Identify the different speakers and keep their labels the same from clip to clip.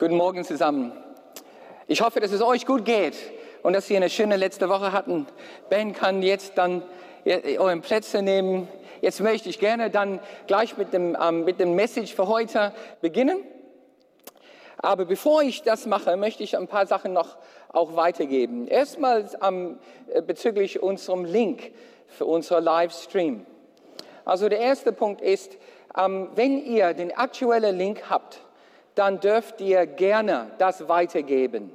Speaker 1: Guten Morgen zusammen. Ich hoffe, dass es euch gut geht und dass ihr eine schöne letzte Woche hatten. Ben kann jetzt dann euren Plätze nehmen. Jetzt möchte ich gerne dann gleich mit dem, ähm, mit dem Message für heute beginnen. Aber bevor ich das mache, möchte ich ein paar Sachen noch auch weitergeben. Erstmal ähm, bezüglich unserem Link für unseren Livestream. Also der erste Punkt ist, ähm, wenn ihr den aktuellen Link habt, dann dürft ihr gerne das weitergeben.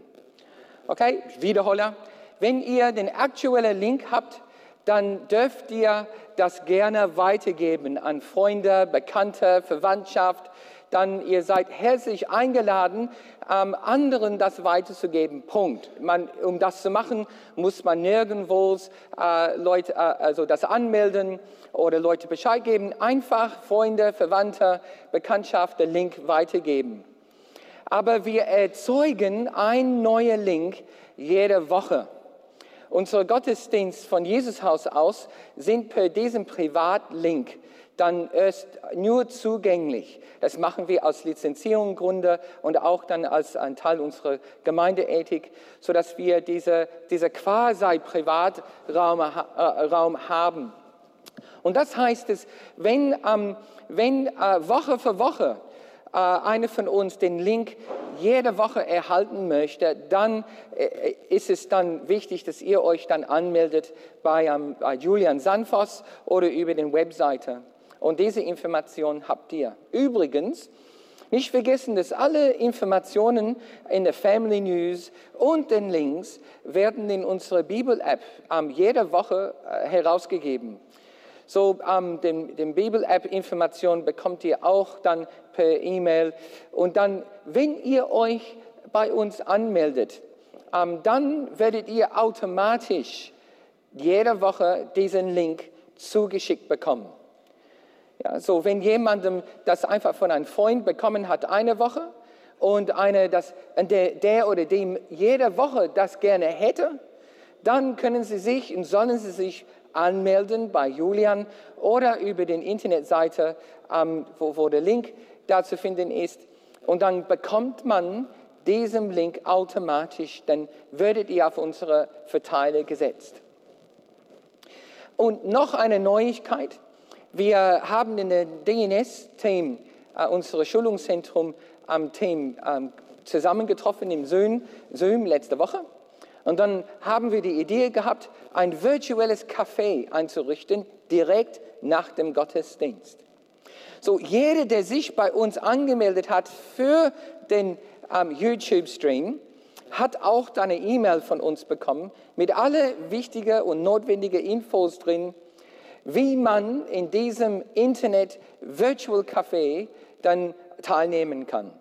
Speaker 1: Okay, Wiederholer. Wenn ihr den aktuellen Link habt, dann dürft ihr das gerne weitergeben an Freunde, Bekannte, Verwandtschaft. Dann ihr seid herzlich eingeladen, ähm, anderen das weiterzugeben. Punkt. Man, um das zu machen, muss man nirgendwo äh, Leute, äh, also das anmelden oder Leute Bescheid geben. Einfach Freunde, Verwandte, Bekanntschaft den Link weitergeben aber wir erzeugen einen neuen Link jede Woche. Unser Gottesdienst von Jesus Haus aus sind per diesem Privatlink dann erst nur zugänglich. Das machen wir aus Lizenzierungsgründen und auch dann als ein Teil unserer Gemeindeethik, sodass wir diese, diese quasi Privatraum äh, haben. Und das heißt es, wenn, ähm, wenn äh, Woche für Woche äh, einer von uns den Link jede Woche erhalten möchte, dann äh, ist es dann wichtig, dass ihr euch dann anmeldet bei, ähm, bei Julian Sanfos oder über den Webseite. Und diese Information habt ihr. Übrigens, nicht vergessen, dass alle Informationen in der Family News und den Links werden in unserer Bibel-App ähm, jede Woche äh, herausgegeben. So, ähm, den, den Bibel-App-Informationen bekommt ihr auch dann per E-Mail. Und dann, wenn ihr euch bei uns anmeldet, ähm, dann werdet ihr automatisch jede Woche diesen Link zugeschickt bekommen. Ja, so, wenn jemandem das einfach von einem Freund bekommen hat, eine Woche, und eine, das, der, der oder dem jede Woche das gerne hätte, dann können Sie sich und sollen Sie sich anmelden bei Julian oder über den Internetseite, ähm, wo, wo der Link da zu finden ist. Und dann bekommt man diesen Link automatisch, dann werdet ihr auf unsere Verteiler gesetzt. Und noch eine Neuigkeit. Wir haben in der DNS-Team, äh, unser Schulungszentrum am Team, ähm, zusammengetroffen im Zoom, Zoom letzte Woche. Und dann haben wir die Idee gehabt, ein virtuelles Café einzurichten, direkt nach dem Gottesdienst. So, jeder, der sich bei uns angemeldet hat für den ähm, YouTube-Stream, hat auch eine E-Mail von uns bekommen mit alle wichtigen und notwendigen Infos drin, wie man in diesem Internet Virtual Café dann teilnehmen kann.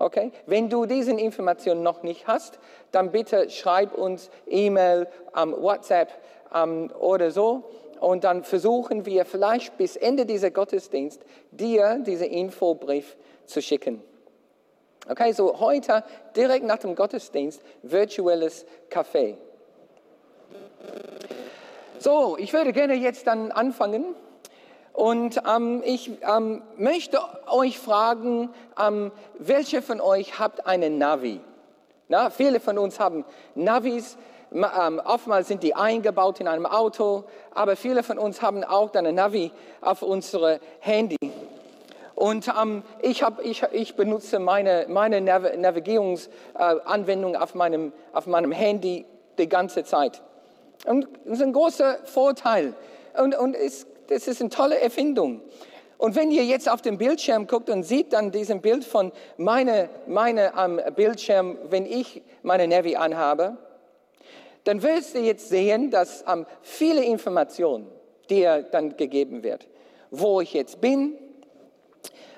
Speaker 1: Okay? Wenn du diese Informationen noch nicht hast, dann bitte schreib uns E-Mail, um, WhatsApp um, oder so. Und dann versuchen wir vielleicht bis Ende dieser Gottesdienst dir diesen Infobrief zu schicken. Okay, so heute direkt nach dem Gottesdienst virtuelles Café. So, ich würde gerne jetzt dann anfangen. Und ähm, ich ähm, möchte euch fragen, ähm, welche von euch habt einen Navi? Na, viele von uns haben Navis. Ähm, oftmals sind die eingebaut in einem Auto, aber viele von uns haben auch eine Navi auf unserem Handy. Und ähm, ich, hab, ich, ich, benutze meine, meine Nav Navigierungsanwendung auf, meinem, auf meinem Handy die ganze Zeit. Und das ist ein großer Vorteil. Und, und es das ist eine tolle Erfindung. Und wenn ihr jetzt auf den Bildschirm guckt und seht dann diesen Bild von meinem meine, um, Bildschirm, wenn ich meine Navi anhabe, dann wirst du jetzt sehen, dass um, viele Informationen dir dann gegeben wird. Wo ich jetzt bin,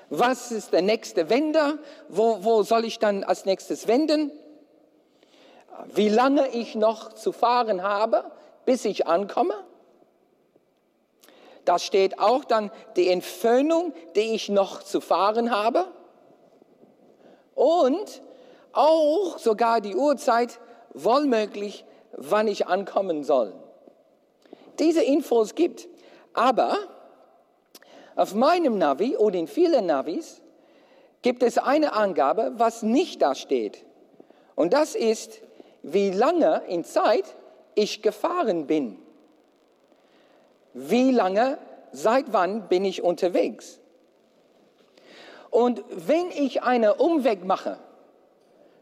Speaker 1: was ist der nächste Wender, wo, wo soll ich dann als nächstes wenden, wie lange ich noch zu fahren habe, bis ich ankomme da steht auch dann die Entfernung, die ich noch zu fahren habe. Und auch sogar die Uhrzeit, wohlmöglich, wann ich ankommen soll. Diese Infos gibt. Aber auf meinem Navi oder in vielen Navis gibt es eine Angabe, was nicht da steht. Und das ist, wie lange in Zeit ich gefahren bin. Wie lange, seit wann bin ich unterwegs? Und wenn ich einen Umweg mache,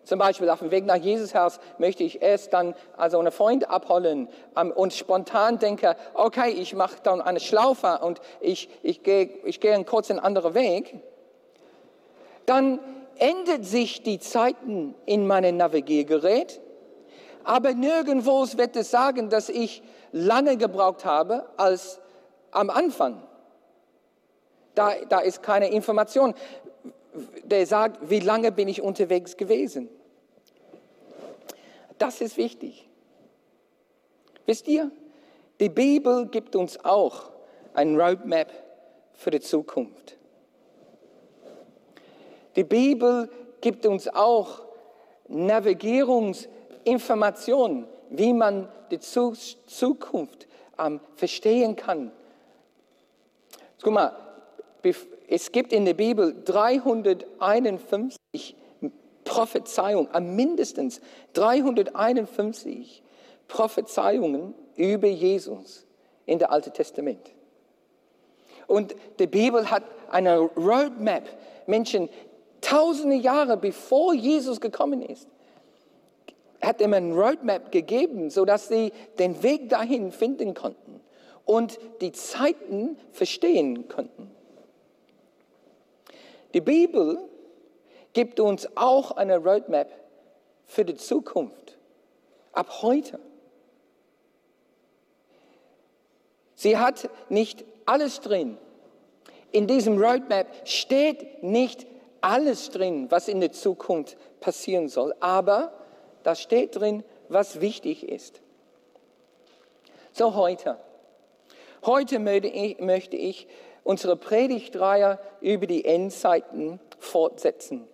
Speaker 1: zum Beispiel auf dem Weg nach Jesus Haus möchte ich erst dann also einen Freund abholen ähm, und spontan denke, okay, ich mache dann eine Schlaufe und ich, ich gehe ich geh einen kurzen anderen Weg, dann ändert sich die Zeiten in meinem Navigiergerät, aber nirgendwo wird es sagen, dass ich lange gebraucht habe als am Anfang. Da, da ist keine Information, der sagt, wie lange bin ich unterwegs gewesen. Das ist wichtig. Wisst ihr, die Bibel gibt uns auch ein Roadmap für die Zukunft. Die Bibel gibt uns auch Navigierungsinformationen, wie man die Zukunft ähm, verstehen kann. Guck mal, es gibt in der Bibel 351 Prophezeiungen, mindestens 351 Prophezeiungen über Jesus in der Alten Testament. Und die Bibel hat eine Roadmap. Menschen, tausende Jahre bevor Jesus gekommen ist, hat ihm ein Roadmap gegeben, sodass sie den Weg dahin finden konnten und die Zeiten verstehen konnten. Die Bibel gibt uns auch eine Roadmap für die Zukunft, ab heute. Sie hat nicht alles drin. In diesem Roadmap steht nicht alles drin, was in der Zukunft passieren soll, aber da steht drin, was wichtig ist. So heute. Heute möchte ich, unsere Predigtreihe über die Endzeiten fortsetzen.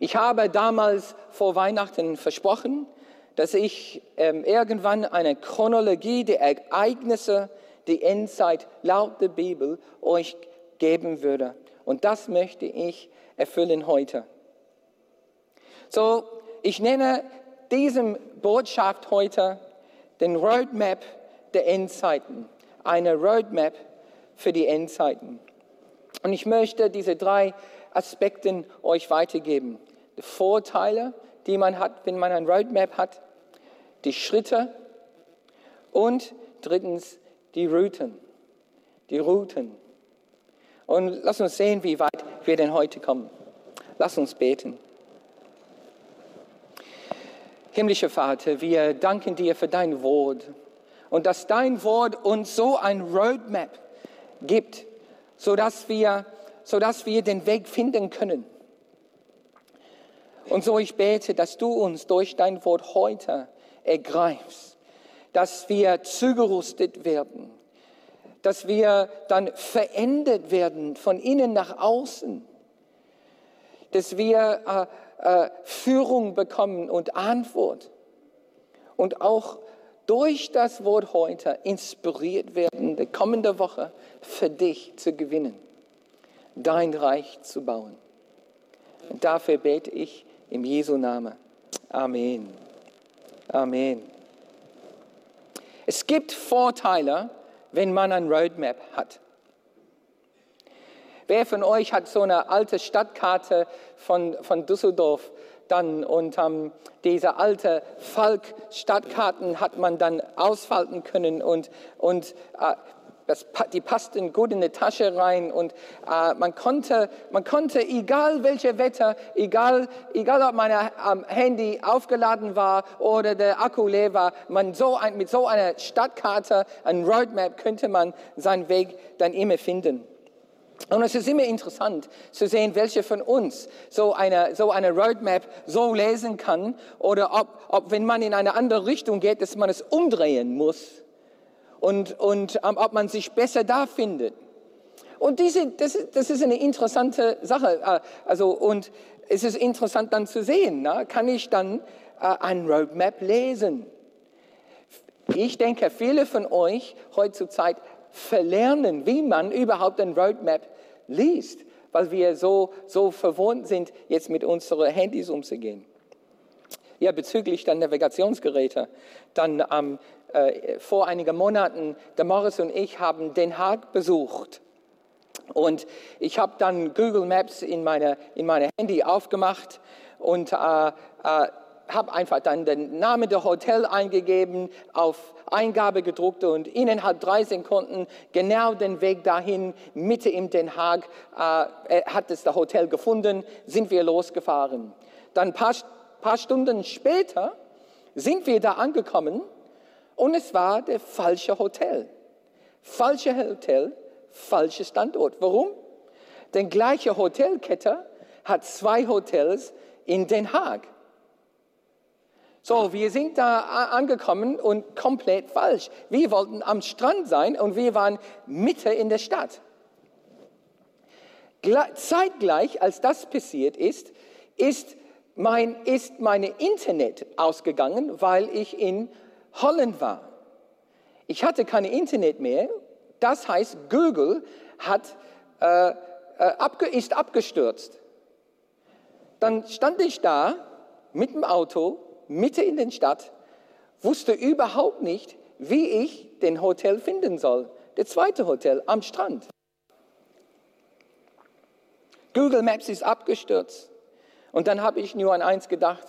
Speaker 1: Ich habe damals vor Weihnachten versprochen, dass ich ähm, irgendwann eine Chronologie der Ereignisse der Endzeit laut der Bibel euch geben würde. Und das möchte ich erfüllen heute. So, ich nenne diesem Botschaft heute den Roadmap der Endzeiten. Eine Roadmap für die Endzeiten. Und ich möchte diese drei Aspekte euch weitergeben. Die Vorteile, die man hat, wenn man ein Roadmap hat, die Schritte und drittens die Routen. Die Routen. Und lass uns sehen, wie weit wir denn heute kommen. Lass uns beten. Himmlischer Vater, wir danken dir für dein Wort und dass dein Wort uns so ein Roadmap gibt, sodass wir, sodass wir den Weg finden können. Und so ich bete, dass du uns durch dein Wort heute ergreifst, dass wir zugerüstet werden, dass wir dann verändert werden von innen nach außen, dass wir äh, äh, Führung bekommen und Antwort und auch durch das Wort heute inspiriert werden, die kommende Woche für dich zu gewinnen, dein Reich zu bauen. Dafür bete ich im Jesu Namen. Amen. Amen. Es gibt Vorteile, wenn man ein Roadmap hat. Wer von euch hat so eine alte Stadtkarte von, von Düsseldorf dann und ähm, diese alte Falk-Stadtkarten hat man dann ausfalten können und, und äh, das, die passten gut in die Tasche rein und äh, man, konnte, man konnte, egal welche Wetter, egal, egal ob mein ähm, Handy aufgeladen war oder der Akku leer war, man so ein, mit so einer Stadtkarte, ein Roadmap, könnte man seinen Weg dann immer finden. Und es ist immer interessant zu sehen, welche von uns so eine, so eine Roadmap so lesen kann oder ob, ob, wenn man in eine andere Richtung geht, dass man es umdrehen muss und, und um, ob man sich besser da findet. Und diese, das, das ist eine interessante Sache. Äh, also, und es ist interessant dann zu sehen, na, kann ich dann äh, ein Roadmap lesen? Ich denke, viele von euch heutzutage verlernen, wie man überhaupt ein Roadmap liest, weil wir so, so verwohnt sind, jetzt mit unseren Handys umzugehen. Ja, bezüglich der Navigationsgeräte, dann ähm, äh, vor einigen Monaten, der Morris und ich haben Den Haag besucht. Und ich habe dann Google Maps in meine, in meine Handy aufgemacht und äh, äh, habe einfach dann den Namen der Hotel eingegeben, auf Eingabe gedruckt und innerhalb drei Sekunden genau den Weg dahin, Mitte in Den Haag, äh, hat es das Hotel gefunden, sind wir losgefahren. Dann ein paar, paar Stunden später sind wir da angekommen und es war der falsche Hotel. Falsche Hotel, falscher Standort. Warum? Denn gleiche Hotelkette hat zwei Hotels in Den Haag. So, wir sind da angekommen und komplett falsch. Wir wollten am Strand sein und wir waren Mitte in der Stadt. Zeitgleich, als das passiert ist, ist mein, ist meine Internet ausgegangen, weil ich in Holland war. Ich hatte kein Internet mehr. Das heißt, Google hat, äh, äh, abge ist abgestürzt. Dann stand ich da mit dem Auto, Mitte in der Stadt, wusste überhaupt nicht, wie ich den Hotel finden soll. Der zweite Hotel am Strand. Google Maps ist abgestürzt. Und dann habe ich nur an eins gedacht.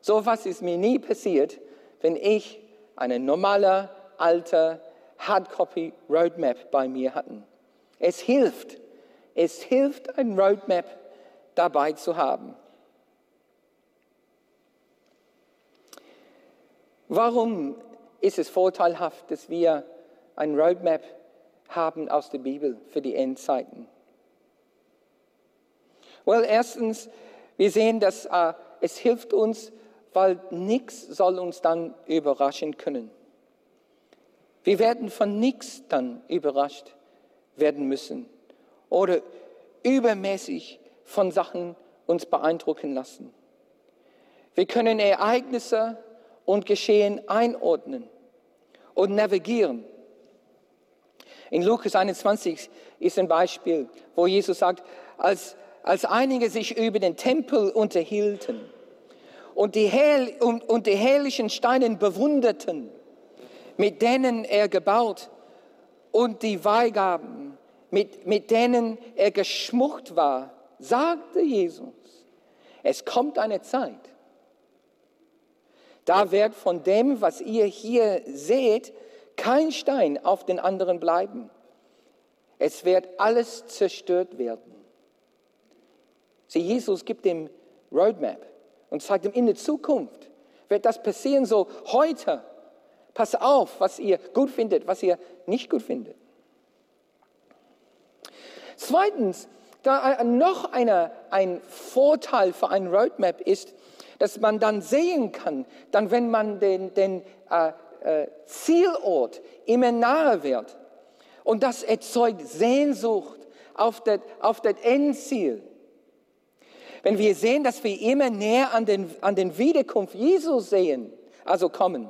Speaker 1: So was ist mir nie passiert, wenn ich eine normale, alte Hardcopy Roadmap bei mir hatten. Es hilft, es hilft, ein Roadmap dabei zu haben. Warum ist es vorteilhaft, dass wir ein Roadmap haben aus der Bibel für die Endzeiten? Well, erstens, wir sehen, dass äh, es hilft uns, weil nichts soll uns dann überraschen können. Wir werden von nichts dann überrascht werden müssen oder übermäßig von Sachen uns beeindrucken lassen. Wir können Ereignisse und Geschehen einordnen und navigieren. In Lukas 21 ist ein Beispiel, wo Jesus sagt, als, als einige sich über den Tempel unterhielten, und die, Herr, und, und die herrlichen Steine bewunderten, mit denen er gebaut und die Weihgaben, mit, mit denen er geschmuckt war, sagte Jesus, es kommt eine Zeit, da wird von dem, was ihr hier seht, kein Stein auf den anderen bleiben. Es wird alles zerstört werden. Sie, Jesus gibt dem Roadmap und sagt ihm, in der Zukunft wird das passieren, so heute. Pass auf, was ihr gut findet, was ihr nicht gut findet. Zweitens, da noch eine, ein Vorteil für ein Roadmap ist, dass man dann sehen kann, dann wenn man den, den äh, äh, Zielort immer nahe wird. Und das erzeugt Sehnsucht auf das, auf das Endziel. Wenn wir sehen, dass wir immer näher an den, an den Wiederkunft Jesus sehen, also kommen,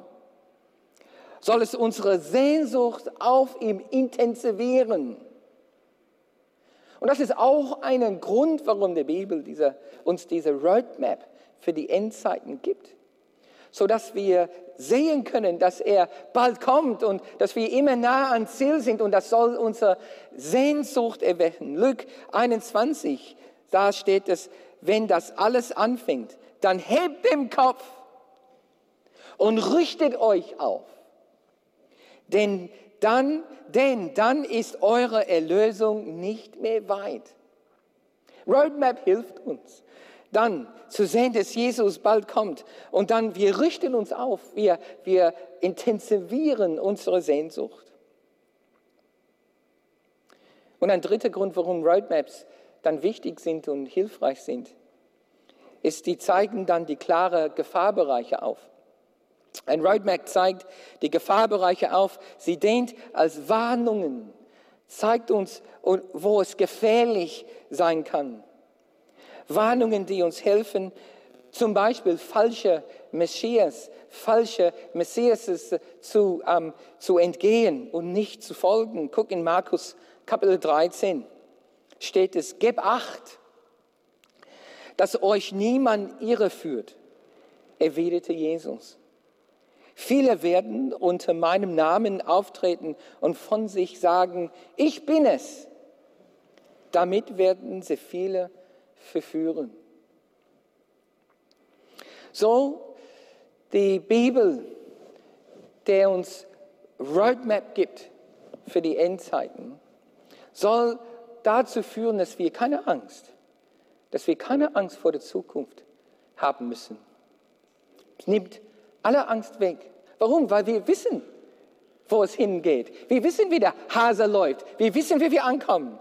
Speaker 1: soll es unsere Sehnsucht auf ihm intensivieren. Und das ist auch ein Grund, warum die Bibel diese, uns diese Roadmap für die Endzeiten gibt. Sodass wir sehen können, dass er bald kommt und dass wir immer nah ans Ziel sind und das soll unsere Sehnsucht erwecken. Luke 21, da steht es, wenn das alles anfängt, dann hebt den Kopf und richtet euch auf. Denn dann, denn dann ist eure Erlösung nicht mehr weit. Roadmap hilft uns. Dann zu sehen, dass Jesus bald kommt. Und dann, wir richten uns auf. Wir, wir intensivieren unsere Sehnsucht. Und ein dritter Grund, warum Roadmaps dann wichtig sind und hilfreich sind, ist, die zeigen dann die klaren Gefahrbereiche auf. Ein Roadmap zeigt die Gefahrbereiche auf. Sie dient als Warnungen, zeigt uns, wo es gefährlich sein kann. Warnungen, die uns helfen, zum Beispiel falsche Messias, falsche Messias zu, ähm, zu entgehen und nicht zu folgen. Guck in Markus Kapitel 13. steht es, gib acht, dass euch niemand irreführt, erwiderte Jesus. Viele werden unter meinem Namen auftreten und von sich sagen, ich bin es. Damit werden sie viele verführen. So die Bibel, der uns Roadmap gibt für die Endzeiten, soll dazu führen, dass wir keine Angst, dass wir keine Angst vor der Zukunft haben müssen. Es nimmt alle Angst weg. Warum? Weil wir wissen, wo es hingeht. Wir wissen, wie der Hase läuft. Wir wissen, wie wir ankommen.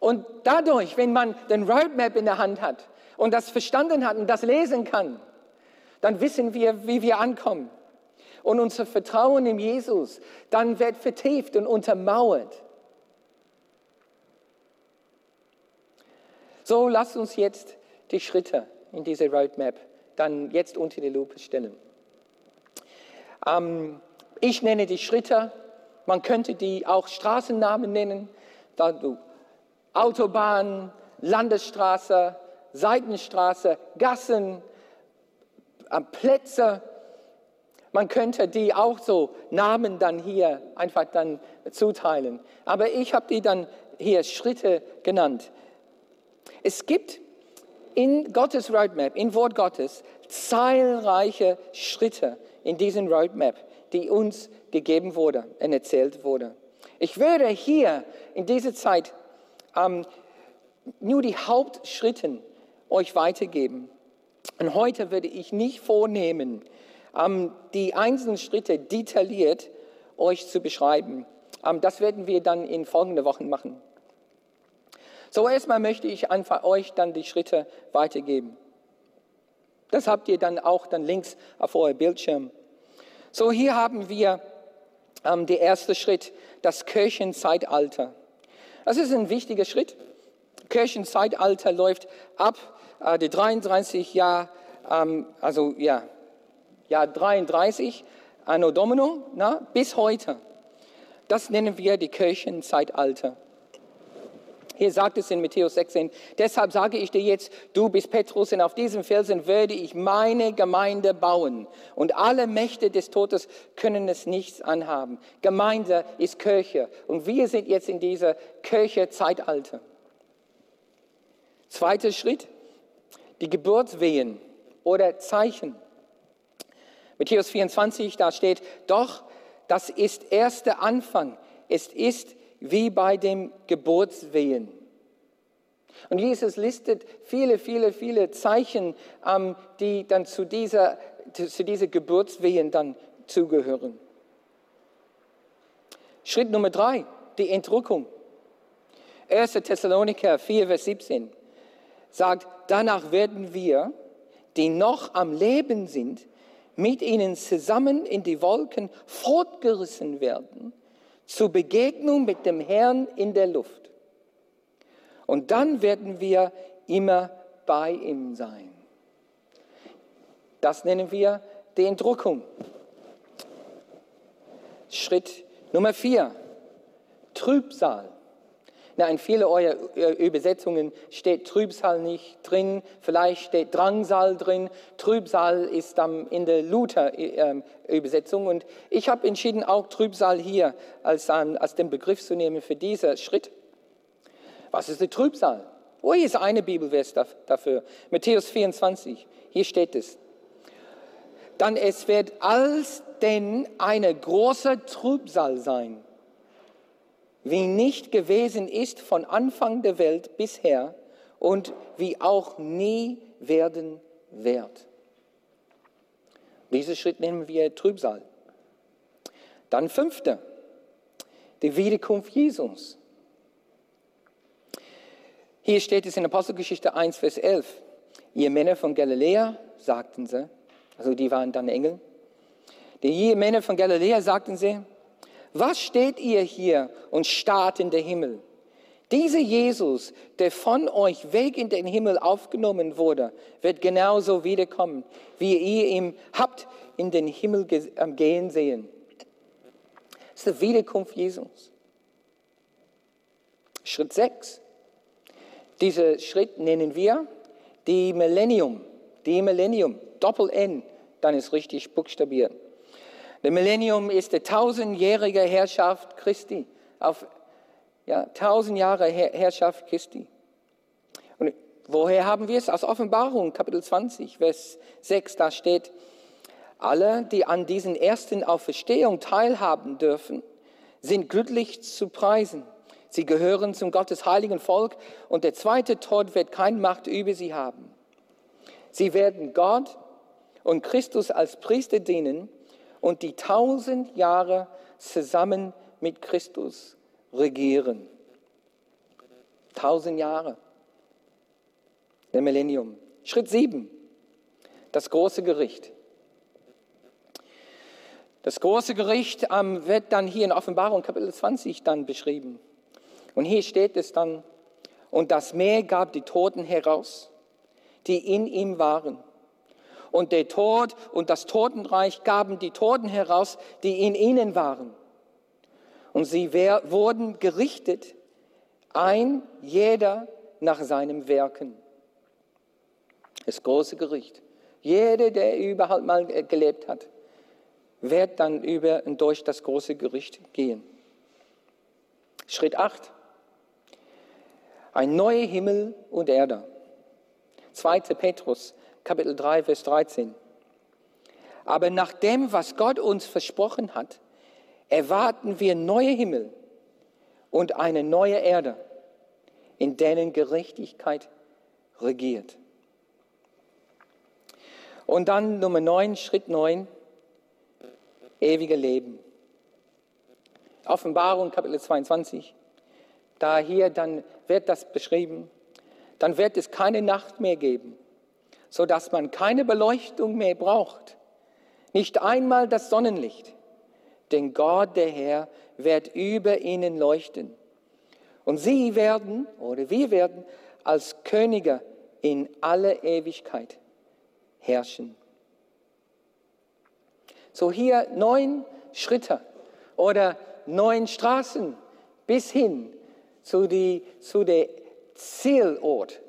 Speaker 1: Und dadurch, wenn man den Roadmap in der Hand hat und das verstanden hat und das lesen kann, dann wissen wir, wie wir ankommen. Und unser Vertrauen in Jesus dann wird vertieft und untermauert. So lasst uns jetzt die Schritte in diese Roadmap dann jetzt unter die Lupe stellen. Ähm, ich nenne die Schritte, man könnte die auch Straßennamen nennen, da du Autobahn, Landesstraße, Seitenstraße, Gassen, äh, Plätze. Man könnte die auch so Namen dann hier einfach dann zuteilen. Aber ich habe die dann hier Schritte genannt. Es gibt in Gottes Roadmap, in Wort Gottes, zahlreiche Schritte in diesem Roadmap, die uns gegeben wurde und erzählt wurde. Ich würde hier in dieser Zeit ähm, nur die Hauptschritte euch weitergeben. Und heute würde ich nicht vornehmen, ähm, die einzelnen Schritte detailliert euch zu beschreiben. Ähm, das werden wir dann in folgenden Wochen machen. So erstmal möchte ich einfach euch dann die Schritte weitergeben. Das habt ihr dann auch dann links auf eurem Bildschirm. So hier haben wir ähm, der erste Schritt, das Kirchenzeitalter. Das ist ein wichtiger Schritt. Kirchenzeitalter läuft ab äh, die 33 Jahr, ähm, also ja, Jahr 33 Anno Domino na, bis heute. Das nennen wir die Kirchenzeitalter. Hier sagt es in Matthäus 16, deshalb sage ich dir jetzt, du bist Petrus und auf diesem Felsen werde ich meine Gemeinde bauen und alle Mächte des Todes können es nichts anhaben. Gemeinde ist Kirche und wir sind jetzt in dieser Kirche-Zeitalter. Zweiter Schritt, die Geburtswehen oder Zeichen. Matthäus 24, da steht, doch das ist erst der Anfang. Es ist wie bei dem Geburtswehen. Und Jesus listet viele, viele, viele Zeichen, ähm, die dann zu dieser, zu dieser Geburtswehen dann zugehören. Schritt Nummer drei, die Entrückung. 1. Thessaloniker 4, Vers 17 sagt, danach werden wir, die noch am Leben sind, mit ihnen zusammen in die Wolken fortgerissen werden zur Begegnung mit dem Herrn in der Luft. Und dann werden wir immer bei ihm sein. Das nennen wir die Entrückung. Schritt Nummer vier, Trübsal. Na, in vielen eurer Übersetzungen steht Trübsal nicht drin, vielleicht steht Drangsal drin. Trübsal ist dann in der Luther-Übersetzung und ich habe entschieden, auch Trübsal hier als, als den Begriff zu nehmen für diesen Schritt. Was ist der Trübsal? Wo ist eine Bibelvers dafür? Matthäus 24, hier steht es. Dann es wird als denn eine große Trübsal sein wie nicht gewesen ist von Anfang der Welt bisher und wie auch nie werden wird. Diesen Schritt nennen wir Trübsal. Dann fünfte, die Wiederkunft Jesus. Hier steht es in Apostelgeschichte 1, Vers 11. Ihr Männer von Galiläa, sagten sie, also die waren dann Engel, die Männer von Galiläa, sagten sie, was steht ihr hier und starrt in den Himmel? Dieser Jesus, der von euch weg in den Himmel aufgenommen wurde, wird genauso wiederkommen, wie ihr ihn habt in den Himmel gehen sehen. Das ist die Wiederkunft Jesus. Schritt 6. Diesen Schritt nennen wir die Millennium. Die Millennium, Doppel-N, dann ist richtig buchstabiert. Der Millennium ist die tausendjährige Herrschaft Christi. Auf ja, tausend Jahre Herrschaft Christi. Und woher haben wir es? Aus Offenbarung, Kapitel 20, Vers 6, da steht, alle, die an diesen ersten Auferstehung teilhaben dürfen, sind glücklich zu preisen. Sie gehören zum Gottes heiligen Volk und der zweite Tod wird keine Macht über sie haben. Sie werden Gott und Christus als Priester dienen und die tausend Jahre zusammen mit Christus regieren. Tausend Jahre. Der Millennium. Schritt sieben. Das große Gericht. Das große Gericht ähm, wird dann hier in Offenbarung Kapitel 20 dann beschrieben. Und hier steht es dann, und das Meer gab die Toten heraus, die in ihm waren. Und der Tod und das Totenreich gaben die Toten heraus, die in ihnen waren. Und sie wurden gerichtet, ein jeder nach seinem Werken. Das große Gericht. Jeder, der überhaupt mal gelebt hat, wird dann über und durch das große Gericht gehen. Schritt 8. Ein neuer Himmel und Erde. 2. Petrus, Kapitel 3, Vers 13. Aber nach dem, was Gott uns versprochen hat, erwarten wir neue Himmel und eine neue Erde, in denen Gerechtigkeit regiert. Und dann Nummer 9, Schritt 9, ewige Leben. Offenbarung Kapitel 22. Da hier dann wird das beschrieben. Dann wird es keine Nacht mehr geben, sodass man keine Beleuchtung mehr braucht. Nicht einmal das Sonnenlicht. Denn Gott, der Herr, wird über ihnen leuchten. Und sie werden, oder wir werden, als Könige in alle Ewigkeit herrschen. So hier neun Schritte oder neun Straßen bis hin zu, die, zu Zielort,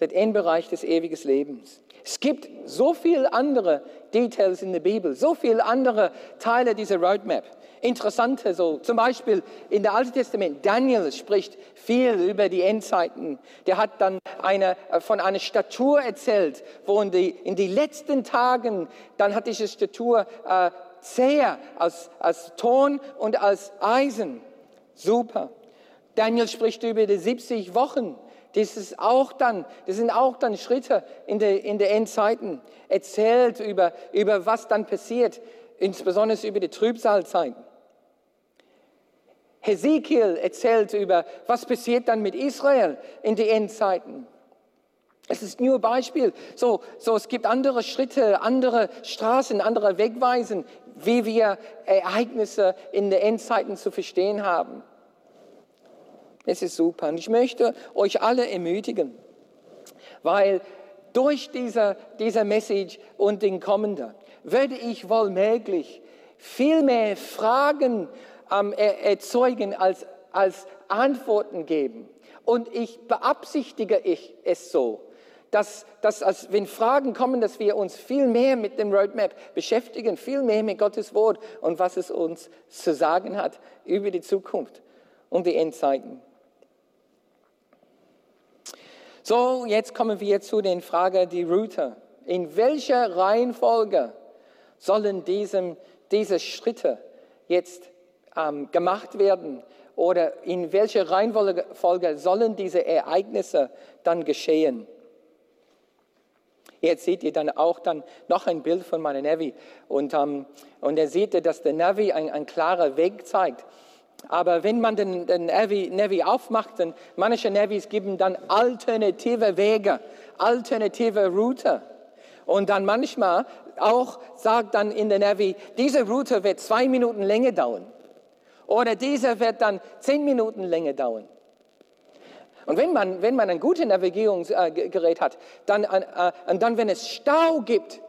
Speaker 1: der Endbereich des ewigen Lebens. Es gibt so viele andere Details in der Bibel, so viele andere Teile dieser Roadmap. Interessante, so zum Beispiel in der Alten Testament, Daniel spricht viel über die Endzeiten. Der hat dann eine, äh, von einer Statur erzählt, wo in die, in die letzten Tagen, dann hat diese Statur äh, zäher als, als Ton und als Eisen. Super. Daniel spricht über die 70 Wochen. Das, ist auch dann, das sind auch dann Schritte in der, in der Endzeiten. Erzählt über, über was dann passiert, insbesondere über die Trübsalzeiten. Hesekiel erzählt über, was passiert dann mit Israel in den Endzeiten. Es ist nur ein Beispiel. So, so, es gibt andere Schritte, andere Straßen, andere Wegweisen, wie wir Ereignisse in den Endzeiten zu verstehen haben. Es ist super. Und ich möchte euch alle ermutigen, weil durch diese, diese Message und den kommenden werde ich wohl möglich viel mehr Fragen ähm, erzeugen als, als Antworten geben. Und ich beabsichtige ich es so, dass, dass als, wenn Fragen kommen, dass wir uns viel mehr mit dem Roadmap beschäftigen, viel mehr mit Gottes Wort und was es uns zu sagen hat über die Zukunft und die Endzeiten. So, jetzt kommen wir zu den Fragen die Route. In welcher Reihenfolge sollen diesem, diese Schritte jetzt ähm, gemacht werden? Oder in welcher Reihenfolge sollen diese Ereignisse dann geschehen? Jetzt seht ihr dann auch dann noch ein Bild von meinem Navi. Und, ähm, und er sieht, dass der Navi ein, ein klarer Weg zeigt. Aber wenn man den, den Navi, Navi aufmacht, dann manche Navis geben dann alternative Wege, alternative Route. Und dann manchmal auch sagt dann in der Navi, diese Route wird zwei Minuten länger dauern. Oder diese wird dann zehn Minuten länger dauern. Und wenn man, wenn man ein gutes Navigierungsgerät hat, dann, äh, und dann, wenn es Stau gibt,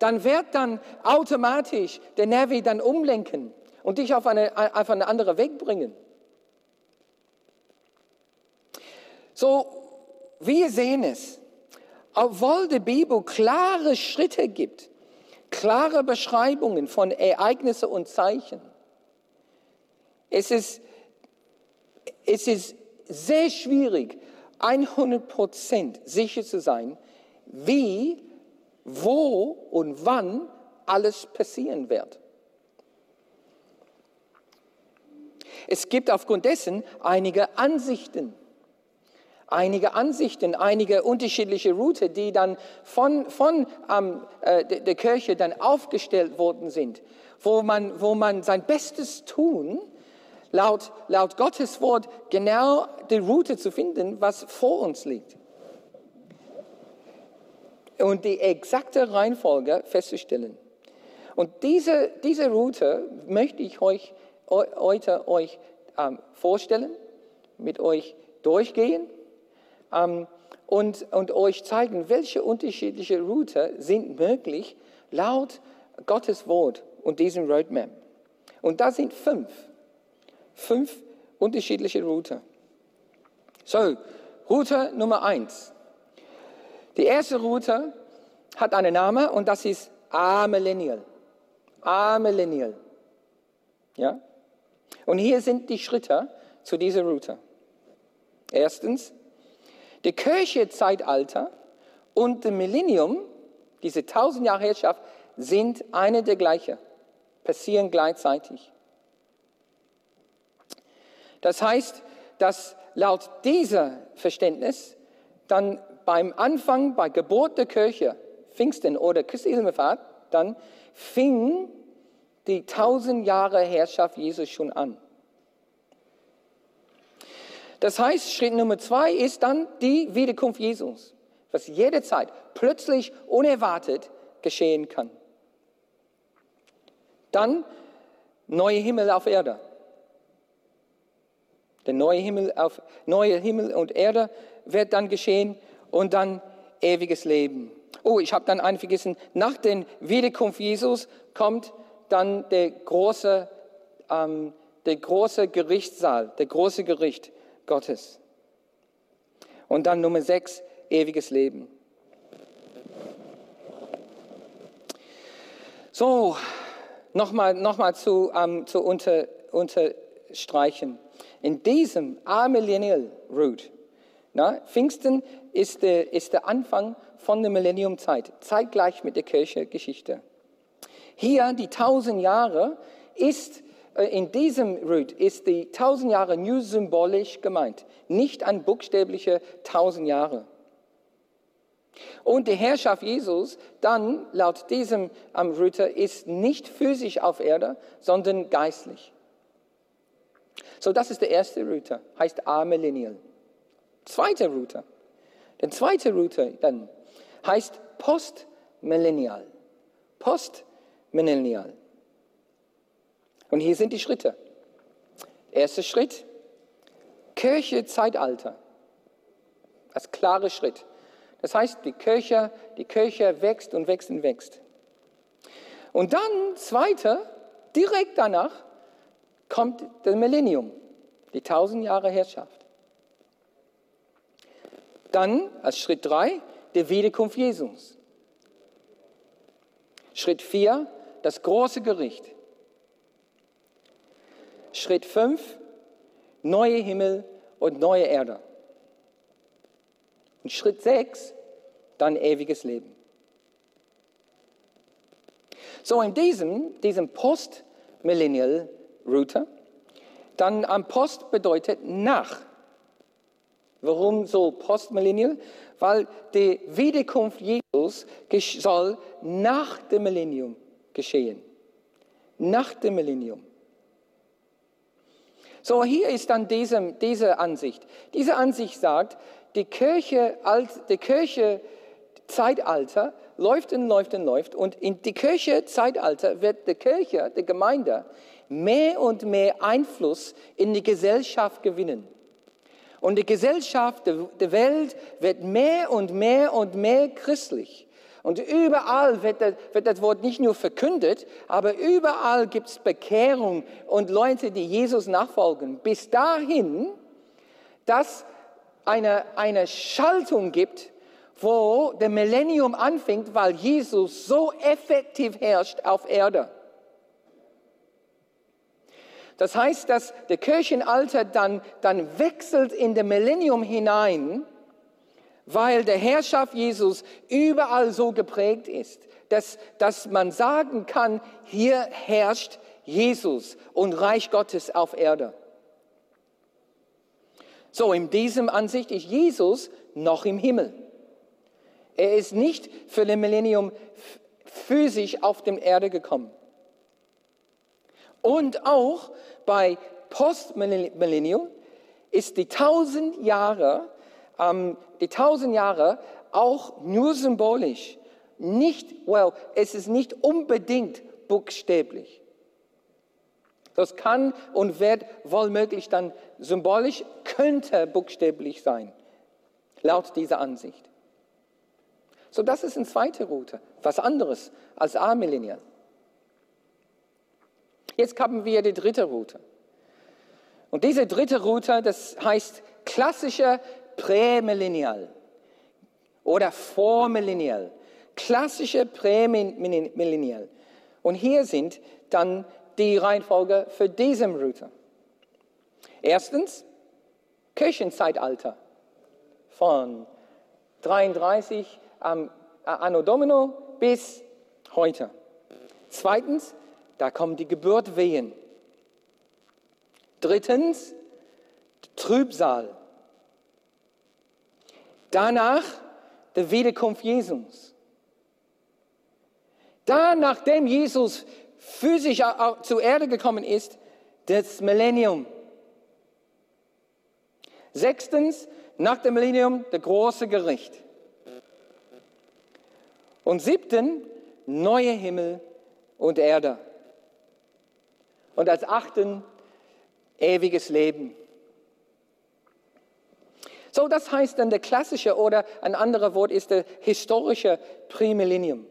Speaker 1: dann wird dann automatisch der Navi dann umlenken und dich auf eine, auf eine andere Weg bringen. So, wir sehen es, obwohl die Bibel klare Schritte gibt, klare Beschreibungen von Ereignissen und Zeichen, es ist, es ist sehr schwierig, 100% sicher zu sein, wie, wo und wann alles passieren wird. Es gibt aufgrund dessen einige Ansichten, einige Ansichten, einige unterschiedliche Routen, die dann von, von ähm, äh, der Kirche dann aufgestellt worden sind, wo man, wo man sein Bestes tun, laut, laut Gottes Wort genau die Route zu finden, was vor uns liegt. Und die exakte Reihenfolge festzustellen. Und diese, diese Route möchte ich euch heute euch ähm, vorstellen, mit euch durchgehen ähm, und, und euch zeigen, welche unterschiedliche Route sind möglich laut Gottes Wort und diesem Roadmap. Und da sind fünf, fünf unterschiedliche Route. So, Route Nummer eins. Die erste Route hat einen Namen und das ist A-Millennial. A-Millennial. Ja? Und hier sind die Schritte zu dieser Route. Erstens, die Kirche-Zeitalter und das Millennium, diese tausend Jahre Herrschaft, sind eine der gleichen, passieren gleichzeitig. Das heißt, dass laut diesem Verständnis dann beim Anfang, bei Geburt der Kirche, Pfingsten oder Christi Himmelfahrt, dann fing die tausend Jahre Herrschaft Jesus schon an. Das heißt, Schritt Nummer zwei ist dann die Wiederkunft Jesus, was jederzeit plötzlich unerwartet geschehen kann. Dann neue Himmel auf Erde. Der neue Himmel, auf, neue Himmel und Erde wird dann geschehen und dann ewiges Leben. Oh, ich habe dann einen vergessen. Nach der Wiederkunft Jesus kommt dann der große, ähm, der große Gerichtssaal, der große Gericht Gottes. Und dann Nummer sechs, ewiges Leben. So, nochmal noch mal zu, ähm, zu unter, unterstreichen. In diesem Amillennial Route, na, Pfingsten ist der, ist der Anfang von der Millenniumzeit, zeitgleich mit der Kirchengeschichte. Hier die tausend Jahre ist äh, in diesem Root ist die tausend Jahre nur symbolisch gemeint, nicht ein buchstäbliche tausend Jahre. Und die Herrschaft Jesus dann laut diesem am Route ist nicht physisch auf Erde, sondern geistlich. So, das ist der erste Route, heißt amillennial. Zweite Route. Der zweite Route dann heißt postmillennial. Postmillennial. Und hier sind die Schritte. Erster Schritt, Kirche Zeitalter. Als klare Schritt. Das heißt, die Kirche, die Kirche wächst und wächst und wächst. Und dann, zweiter, direkt danach, kommt das Millennium, die tausend Jahre Herrschaft. Dann, als Schritt drei, der Wiederkunft Jesus. Schritt vier, das große Gericht. Schritt 5, neue Himmel und neue Erde. Und Schritt 6, dann ewiges Leben. So in diesem, diesem Post-Millennial-Route, dann am Post bedeutet nach. Warum so Postmillennial? Weil die Wiederkunft Jesus soll nach dem Millennium geschehen. Nach dem Millennium. So, hier ist dann diese, diese Ansicht. Diese Ansicht sagt, die Kirche, die Kirche Zeitalter läuft und läuft und läuft und in die Kirche Zeitalter wird die Kirche, die Gemeinde, mehr und mehr Einfluss in die Gesellschaft gewinnen. Und die Gesellschaft, die Welt wird mehr und mehr und mehr christlich. Und überall wird das, wird das Wort nicht nur verkündet, aber überall gibt es Bekehrung und Leute, die Jesus nachfolgen. Bis dahin, dass eine, eine Schaltung gibt, wo der Millennium anfängt, weil Jesus so effektiv herrscht auf Erde. Das heißt, dass der Kirchenalter dann, dann wechselt in das Millennium hinein, weil der Herrschaft Jesus überall so geprägt ist, dass, dass man sagen kann, hier herrscht Jesus und Reich Gottes auf Erde. So, in diesem Ansicht ist Jesus noch im Himmel. Er ist nicht für das Millennium physisch auf dem Erde gekommen. Und auch bei Postmillennium ist die tausend Jahre, ähm, die tausend Jahre auch nur symbolisch. Nicht, well, es ist nicht unbedingt buchstäblich. Das kann und wird wohlmöglich dann symbolisch, könnte buchstäblich sein, laut dieser Ansicht. So, das ist eine zweite Route, was anderes als A-Millennial. Jetzt haben wir die dritte Route. Und diese dritte Route, das heißt klassische Prämillennial oder Vormillennial. Klassische Prämillennial. Und hier sind dann die Reihenfolge für diese Route. Erstens, Kirchenzeitalter von 33 am Anno Domino bis heute. Zweitens, da kommen die Geburtwehen. Drittens, Trübsal. Danach die Wiederkunft Jesus. Dann, nachdem Jesus physisch zur Erde gekommen ist, das Millennium. Sechstens, nach dem Millennium, der große Gericht. Und siebten, neue Himmel und Erde. Und als achten, ewiges Leben. So, das heißt dann der klassische oder ein anderer Wort ist der historische Prämillennium.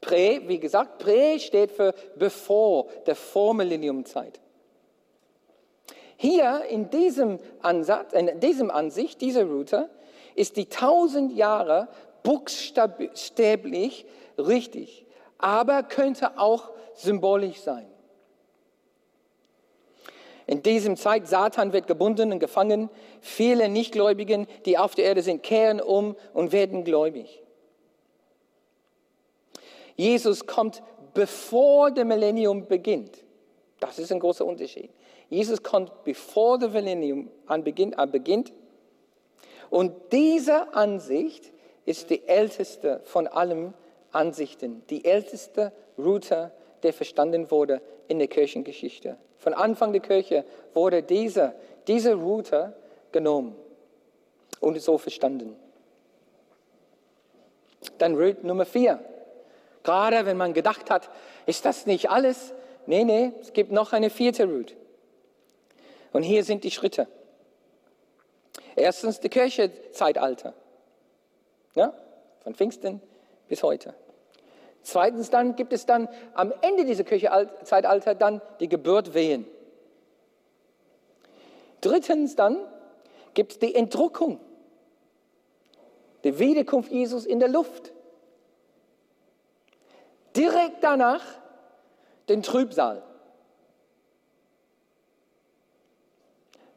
Speaker 1: Prä, wie gesagt, Prä steht für bevor, der Vormillenniumzeit. Hier in diesem Ansatz, in diesem Ansicht, dieser Route, ist die tausend Jahre buchstäblich richtig, aber könnte auch symbolisch sein. In diesem Zeit, Satan wird gebunden und gefangen. Viele Nichtgläubigen, die auf der Erde sind, kehren um und werden gläubig. Jesus kommt bevor der Millennium beginnt. Das ist ein großer Unterschied. Jesus kommt bevor der Millennium beginnt. Und diese Ansicht ist die älteste von allen Ansichten, die älteste Route, der verstanden wurde in der Kirchengeschichte. Von Anfang der Kirche wurde diese, diese Route genommen und so verstanden. Dann Route Nummer vier. Gerade wenn man gedacht hat, ist das nicht alles? Nee, nee, es gibt noch eine vierte Route. Und hier sind die Schritte. Erstens die Kirchezeitalter. Ja, von Pfingsten bis heute. Zweitens dann gibt es dann am Ende dieser Kirchezeitalter dann die Geburt Wehen. Drittens dann gibt es die Entdruckung, die Wiederkunft Jesus in der Luft. Direkt danach den Trübsal.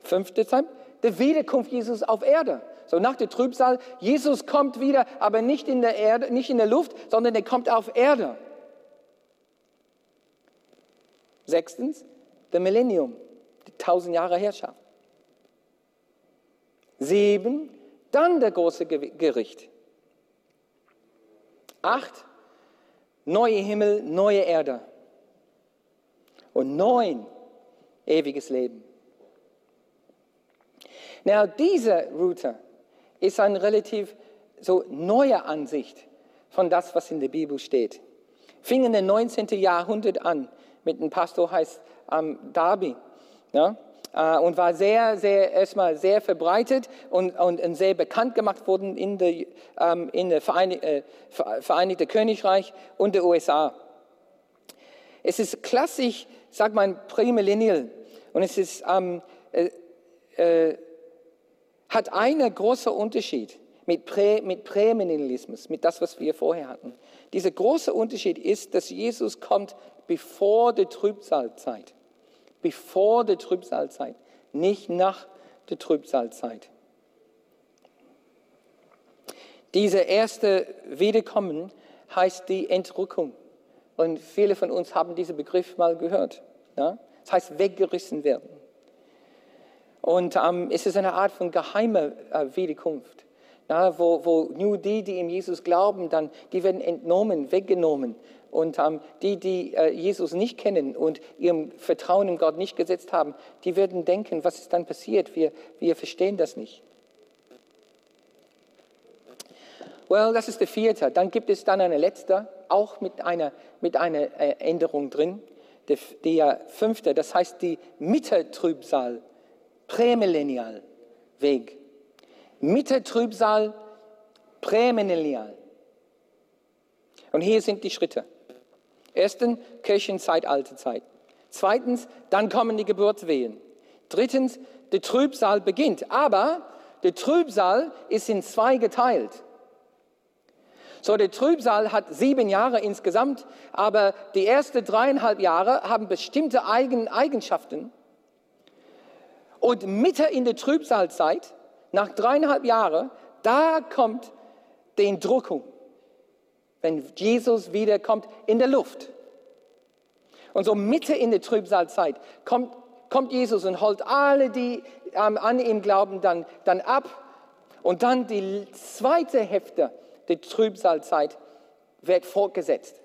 Speaker 1: Fünfte Zeit, die Wiederkunft Jesus auf Erde. So nach der Trübsal, Jesus kommt wieder, aber nicht in der Erde, nicht in der Luft, sondern er kommt auf Erde. Sechstens, der Millennium, die tausend Jahre Herrschaft. Sieben, dann der große Gericht. Acht, neue Himmel, neue Erde. Und neun, ewiges Leben. Na, diese Route ist eine relativ so neue Ansicht von das, was in der Bibel steht. Fing in den 19. Jahrhundert an mit einem Pastor heißt ähm, Darby. Ja? Äh, und war sehr, sehr, erstmal sehr verbreitet und, und, und sehr bekannt gemacht worden in der, ähm, in der Vereinig, äh, Vereinigten Königreich und der USA. Es ist klassisch, sagt man, Prämillennial. Und es ist, ähm, äh, äh, hat einen großen Unterschied mit, Prä, mit Prämillennialismus, mit das, was wir vorher hatten. Dieser große Unterschied ist, dass Jesus kommt bevor der Trübsalzeit. Bevor der Trübsalzeit, nicht nach der Trübsalzeit. Diese erste Wiederkommen heißt die Entrückung. Und viele von uns haben diesen Begriff mal gehört. Ja? Das heißt weggerissen werden. Und ähm, es ist eine Art von geheimer äh, Wiederkunft, ja, wo, wo nur die, die in Jesus glauben, dann, die werden entnommen, weggenommen. Und ähm, die, die äh, Jesus nicht kennen und ihrem Vertrauen in Gott nicht gesetzt haben, die werden denken, was ist dann passiert? Wir, wir verstehen das nicht. Well, das ist der vierte. Dann gibt es dann eine letzte, auch mit einer, mit einer äh, Änderung drin. Der, der fünfte, das heißt die Mitte-Trübsal, prämillennial Weg. Mitte-Trübsal, prämillennial. Und hier sind die Schritte. Erstens, Kirchenzeit, alte Zeit. Zweitens, dann kommen die Geburtswehen. Drittens, der Trübsal beginnt. Aber der Trübsal ist in zwei geteilt. So, der Trübsal hat sieben Jahre insgesamt, aber die ersten dreieinhalb Jahre haben bestimmte Eigenschaften. Und Mitte in der Trübsalzeit, nach dreieinhalb Jahren, da kommt die Entrückung, wenn Jesus wiederkommt in der Luft. Und so Mitte in der Trübsalzeit kommt, kommt Jesus und holt alle, die ähm, an ihm glauben, dann, dann ab. Und dann die zweite Hälfte die Trübsalzeit wird fortgesetzt.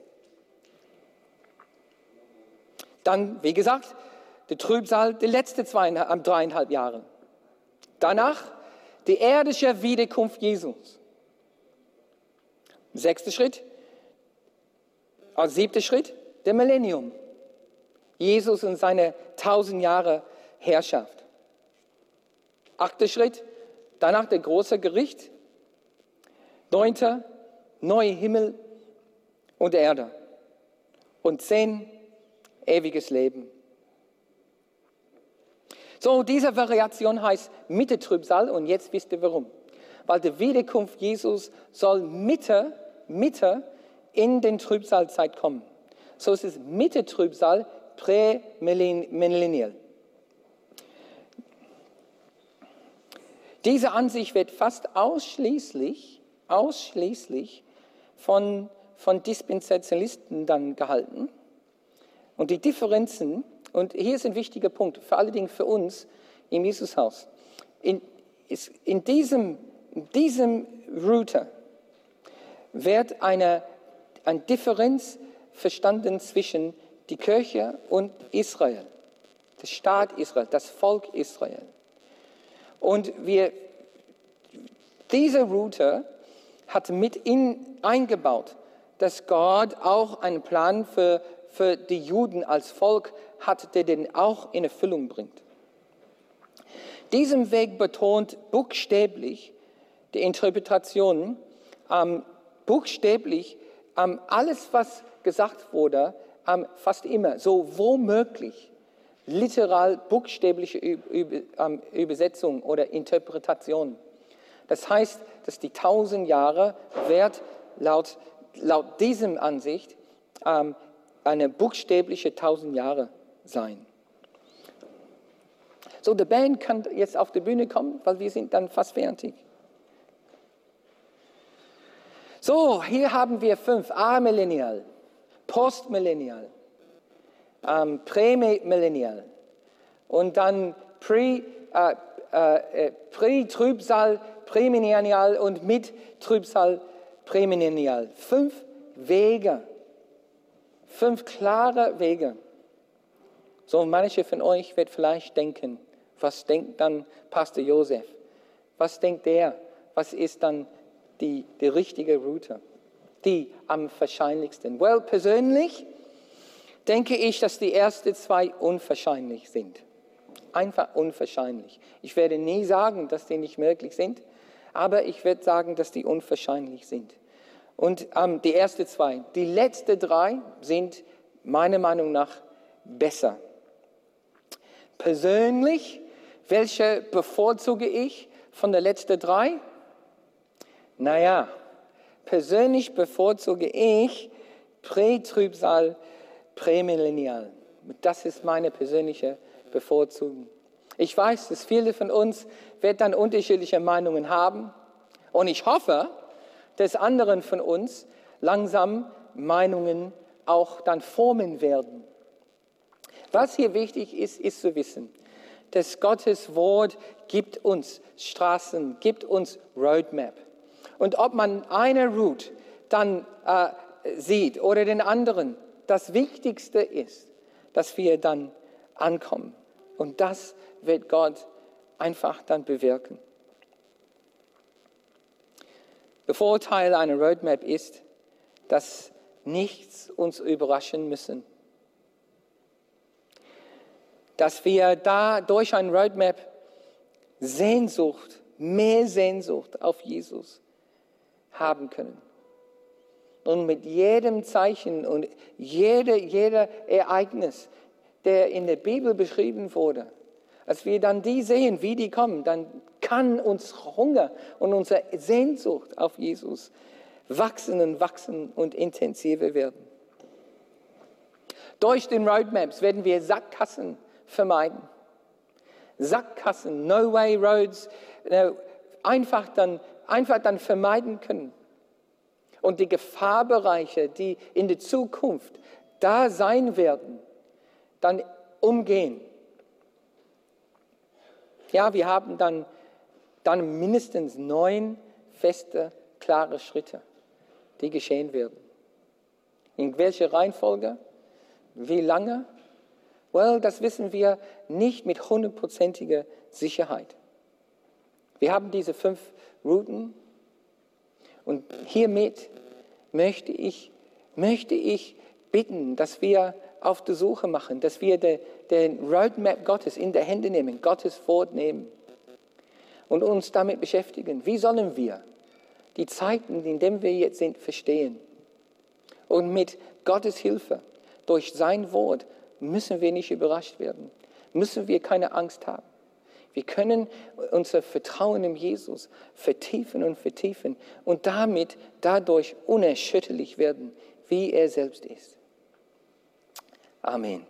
Speaker 1: Dann, wie gesagt, die Trübsal, die letzte zweieinhalb, dreieinhalb Jahre. Danach die irdische Wiederkunft Jesus. Sechster Schritt, als siebter Schritt, der Millennium. Jesus und seine tausend Jahre Herrschaft. Achter Schritt, danach der große Gericht. Neunter, neue Himmel und Erde. Und zehn, ewiges Leben. So, diese Variation heißt Mitte-Trübsal und jetzt wisst ihr warum. Weil die Wiederkunft Jesus soll Mitte, Mitte in den Trübsalzeit kommen. So ist es Mitte-Trübsal, prämillennial. Diese Ansicht wird fast ausschließlich ausschließlich von, von Dispensationalisten dann gehalten. Und die Differenzen, und hier ist ein wichtiger Punkt, vor allen Dingen für uns im Jesushaus. In, in diesem, in diesem Router wird eine, eine Differenz verstanden zwischen die Kirche und Israel, der Staat Israel, das Volk Israel. Und wir, diese Router hat mit in eingebaut, dass Gott auch einen Plan für, für die Juden als Volk hat, der den auch in Erfüllung bringt. Diesem Weg betont buchstäblich die Interpretation, ähm, buchstäblich ähm, alles, was gesagt wurde, ähm, fast immer, so womöglich, literal buchstäbliche ähm, Übersetzung oder Interpretation. Das heißt, dass die tausend Jahre wird laut, laut diesem Ansicht ähm, eine buchstäbliche tausend Jahre sein. So, die Band kann jetzt auf die Bühne kommen, weil wir sind dann fast fertig. So, hier haben wir fünf. A-Millennial, Postmillennial, ähm, Prämillennial und dann Pre, äh, äh, äh Pre-Trübsal, prämillennial und mit Trübsal prämillennial. Fünf Wege, fünf klare Wege. So manche von euch wird vielleicht denken, was denkt dann Pastor Josef? Was denkt der? Was ist dann die, die richtige Route? Die am wahrscheinlichsten. Well, persönlich denke ich, dass die ersten zwei unwahrscheinlich sind. Einfach unwahrscheinlich. Ich werde nie sagen, dass die nicht möglich sind, aber ich würde sagen, dass die unwahrscheinlich sind. Und ähm, die ersten zwei, die letzten drei sind meiner Meinung nach besser. Persönlich, welche bevorzuge ich von der letzten drei? Naja, persönlich bevorzuge ich Prä-Trübsal, Prämillennial. Das ist meine persönliche Bevorzugung. Ich weiß, dass viele von uns werden dann unterschiedliche Meinungen haben. Und ich hoffe, dass anderen von uns langsam Meinungen auch dann formen werden. Was hier wichtig ist, ist zu wissen, dass Gottes Wort gibt uns Straßen, gibt uns Roadmap. Und ob man eine Route dann äh, sieht oder den anderen, das Wichtigste ist, dass wir dann ankommen. Und das wird Gott einfach dann bewirken. Der Vorteil einer Roadmap ist, dass nichts uns überraschen müssen. Dass wir da durch ein Roadmap Sehnsucht, mehr Sehnsucht auf Jesus haben können. Und mit jedem Zeichen und jeder, jeder Ereignis, der in der Bibel beschrieben wurde, als wir dann die sehen, wie die kommen, dann kann uns Hunger und unsere Sehnsucht auf Jesus wachsen und wachsen und intensiver werden. Durch den Roadmaps werden wir Sackgassen vermeiden. Sackgassen, No-Way-Roads, einfach dann, einfach dann vermeiden können. Und die Gefahrbereiche, die in der Zukunft da sein werden, dann umgehen. Ja, wir haben dann, dann mindestens neun feste, klare Schritte, die geschehen werden. In welcher Reihenfolge? Wie lange? Well, das wissen wir nicht mit hundertprozentiger Sicherheit. Wir haben diese fünf Routen und hiermit möchte ich, möchte ich bitten, dass wir auf die Suche machen, dass wir den, den Roadmap Gottes in der Hände nehmen, Gottes Wort nehmen und uns damit beschäftigen. Wie sollen wir die Zeiten, in denen wir jetzt sind, verstehen? Und mit Gottes Hilfe, durch sein Wort, müssen wir nicht überrascht werden, müssen wir keine Angst haben. Wir können unser Vertrauen in Jesus vertiefen und vertiefen und damit dadurch unerschütterlich werden, wie er selbst ist. Amen.